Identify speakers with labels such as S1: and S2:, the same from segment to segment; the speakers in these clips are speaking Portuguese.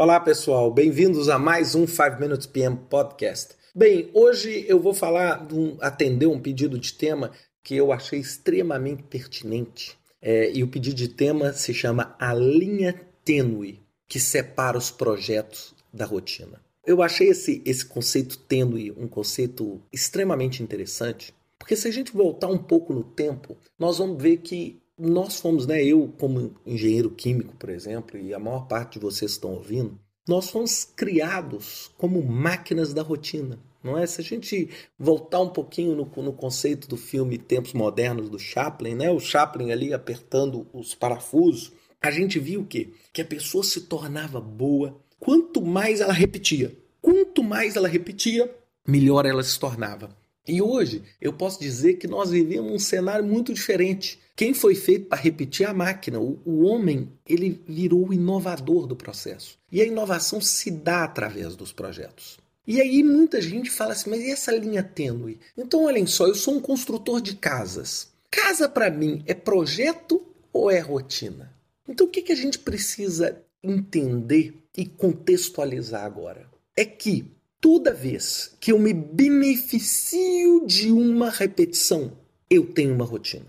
S1: Olá pessoal, bem-vindos a mais um 5 Minutes PM Podcast. Bem, hoje eu vou falar, um, atender um pedido de tema que eu achei extremamente pertinente. É, e o pedido de tema se chama A Linha Tênue que separa os projetos da rotina. Eu achei esse, esse conceito tênue um conceito extremamente interessante, porque se a gente voltar um pouco no tempo, nós vamos ver que nós fomos, né, eu como engenheiro químico, por exemplo, e a maior parte de vocês estão ouvindo, nós fomos criados como máquinas da rotina, não é? Se a gente voltar um pouquinho no, no conceito do filme Tempos Modernos do Chaplin, né, o Chaplin ali apertando os parafusos, a gente viu o quê? Que a pessoa se tornava boa quanto mais ela repetia. Quanto mais ela repetia, melhor ela se tornava. E hoje eu posso dizer que nós vivemos um cenário muito diferente. Quem foi feito para repetir a máquina? O, o, homem ele virou o inovador do processo. E a inovação se dá através dos projetos. E aí muita gente fala assim, mas e essa linha tênue? Então olhem só, eu sou um construtor de casas. Casa para mim é projeto ou é rotina? Então o que, que a gente precisa entender e contextualizar agora? É que toda vez que eu me beneficio de uma repetição, eu tenho uma rotina.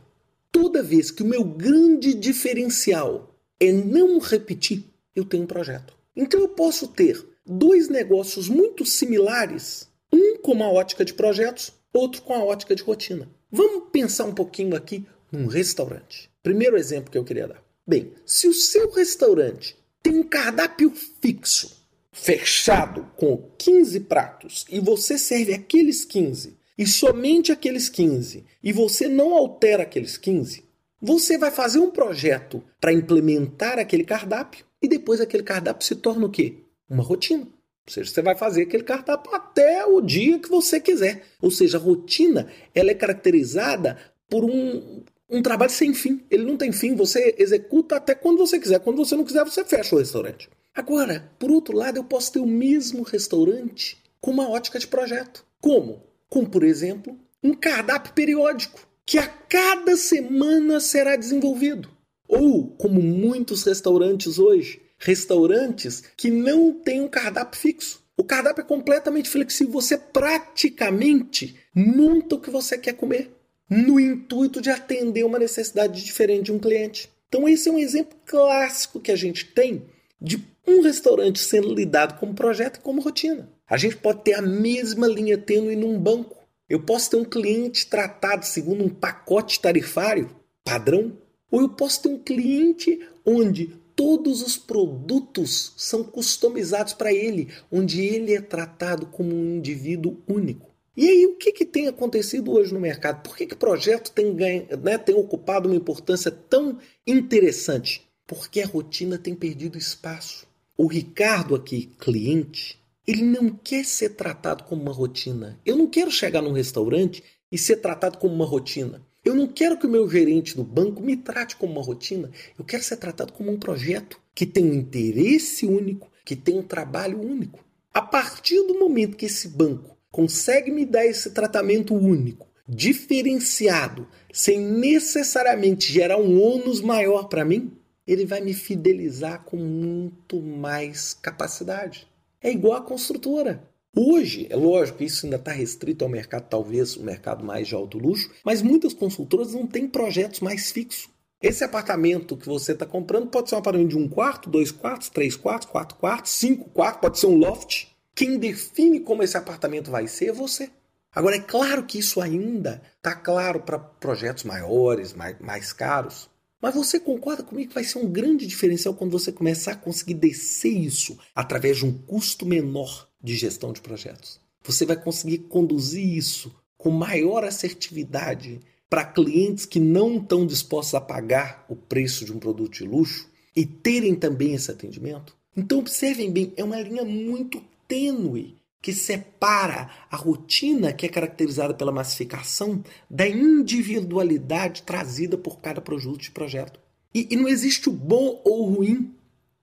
S1: Toda vez que o meu grande diferencial é não repetir, eu tenho um projeto. Então eu posso ter dois negócios muito similares, um com uma ótica de projetos, outro com a ótica de rotina. Vamos pensar um pouquinho aqui num restaurante. Primeiro exemplo que eu queria dar. Bem, se o seu restaurante tem um cardápio fixo, fechado com 15 pratos e você serve aqueles 15 e somente aqueles 15 e você não altera aqueles 15, você vai fazer um projeto para implementar aquele cardápio e depois aquele cardápio se torna o quê? Uma rotina. Ou seja, você vai fazer aquele cardápio até o dia que você quiser. Ou seja, a rotina ela é caracterizada por um, um trabalho sem fim. Ele não tem fim, você executa até quando você quiser. Quando você não quiser, você fecha o restaurante. Agora, por outro lado, eu posso ter o mesmo restaurante com uma ótica de projeto. Como? Com, por exemplo, um cardápio periódico que a cada semana será desenvolvido. Ou, como muitos restaurantes hoje, restaurantes que não têm um cardápio fixo. O cardápio é completamente flexível, você praticamente monta o que você quer comer no intuito de atender uma necessidade diferente de um cliente. Então, esse é um exemplo clássico que a gente tem de um restaurante sendo lidado como projeto e como rotina. A gente pode ter a mesma linha tênue num banco. Eu posso ter um cliente tratado segundo um pacote tarifário padrão, ou eu posso ter um cliente onde todos os produtos são customizados para ele, onde ele é tratado como um indivíduo único. E aí, o que, que tem acontecido hoje no mercado? Por que, que o projeto tem, ganho, né, tem ocupado uma importância tão interessante? Porque a rotina tem perdido espaço. O Ricardo aqui, cliente, ele não quer ser tratado como uma rotina. Eu não quero chegar num restaurante e ser tratado como uma rotina. Eu não quero que o meu gerente do banco me trate como uma rotina. Eu quero ser tratado como um projeto que tem um interesse único, que tem um trabalho único. A partir do momento que esse banco consegue me dar esse tratamento único, diferenciado, sem necessariamente gerar um ônus maior para mim, ele vai me fidelizar com muito mais capacidade. É igual a construtora. Hoje, é lógico, isso ainda está restrito ao mercado, talvez o mercado mais de alto luxo, mas muitas construtoras não têm projetos mais fixos. Esse apartamento que você está comprando pode ser um apartamento de um quarto, dois quartos, três quartos, quatro quartos, cinco quartos, pode ser um loft. Quem define como esse apartamento vai ser é você. Agora, é claro que isso ainda está claro para projetos maiores, mais, mais caros. Mas você concorda comigo que vai ser um grande diferencial quando você começar a conseguir descer isso através de um custo menor de gestão de projetos? Você vai conseguir conduzir isso com maior assertividade para clientes que não estão dispostos a pagar o preço de um produto de luxo e terem também esse atendimento? Então, observem bem, é uma linha muito tênue que separa a rotina, que é caracterizada pela massificação, da individualidade trazida por cada produto de projeto. E, e, não existe o bom ou o ruim.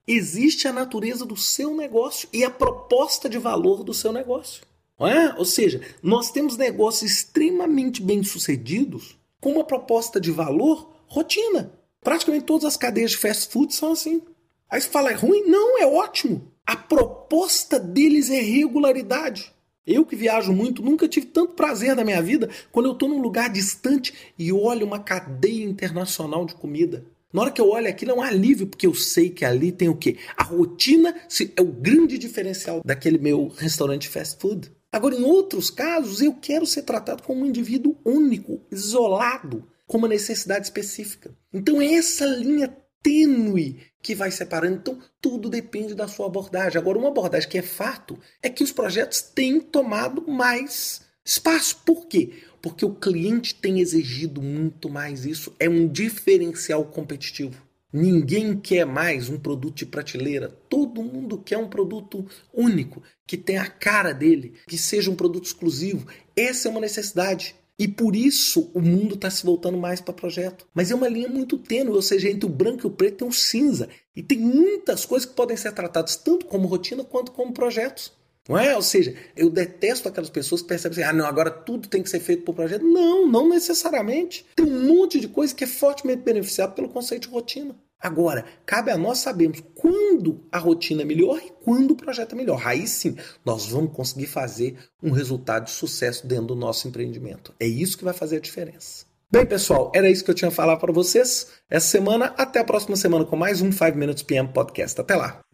S1: Existe a natureza do seu negócio e a proposta de valor do seu negócio. É? Ou seja, nós temos negócios extremamente bem-sucedidos com uma proposta de valor rotina. Praticamente todas as cadeias de fast food são assim. Aí você fala, é ruim? Não, é ótimo. A proposta deles é regularidade. Eu que viajo muito, nunca tive tanto prazer na minha vida quando eu estou num lugar distante e olho uma cadeia internacional de comida. Na hora que eu olho aquilo é um alívio, porque eu sei que ali tem o quê? A rotina é o grande diferencial daquele meu restaurante fast food. Agora, em outros casos, eu quero ser tratado como um indivíduo único, isolado, com uma necessidade específica. Então, é essa linha tênue que vai separando. Então, tudo depende da sua abordagem. Agora, uma abordagem que é fato é que os projetos têm tomado mais espaço. Por quê? Porque o cliente tem exigido muito mais isso. É um diferencial competitivo. Ninguém quer mais um produto de prateleira. Todo mundo quer um produto único, que tenha a cara dele, que seja um produto exclusivo. Essa é uma necessidade. E por isso o mundo está se voltando mais para projeto. Mas é uma linha muito tênue, ou seja, entre o branco e o preto tem o cinza. E tem muitas coisas que podem ser tratadas tanto como rotina quanto como projetos. Não é? Ou seja, eu detesto aquelas pessoas que percebem assim, ah, não, agora tudo tem que ser feito por projeto. Não, não necessariamente. Tem um monte de coisa que é fortemente beneficiado pelo conceito de rotina. Agora, cabe a nós sabermos quando a rotina é melhor e quando o projeto é melhor. Aí sim, nós vamos conseguir fazer um resultado de sucesso dentro do nosso empreendimento. É isso que vai fazer a diferença. Bem, pessoal, era isso que eu tinha a falar para vocês essa semana. Até a próxima semana com mais um 5 Minutes PM Podcast. Até lá!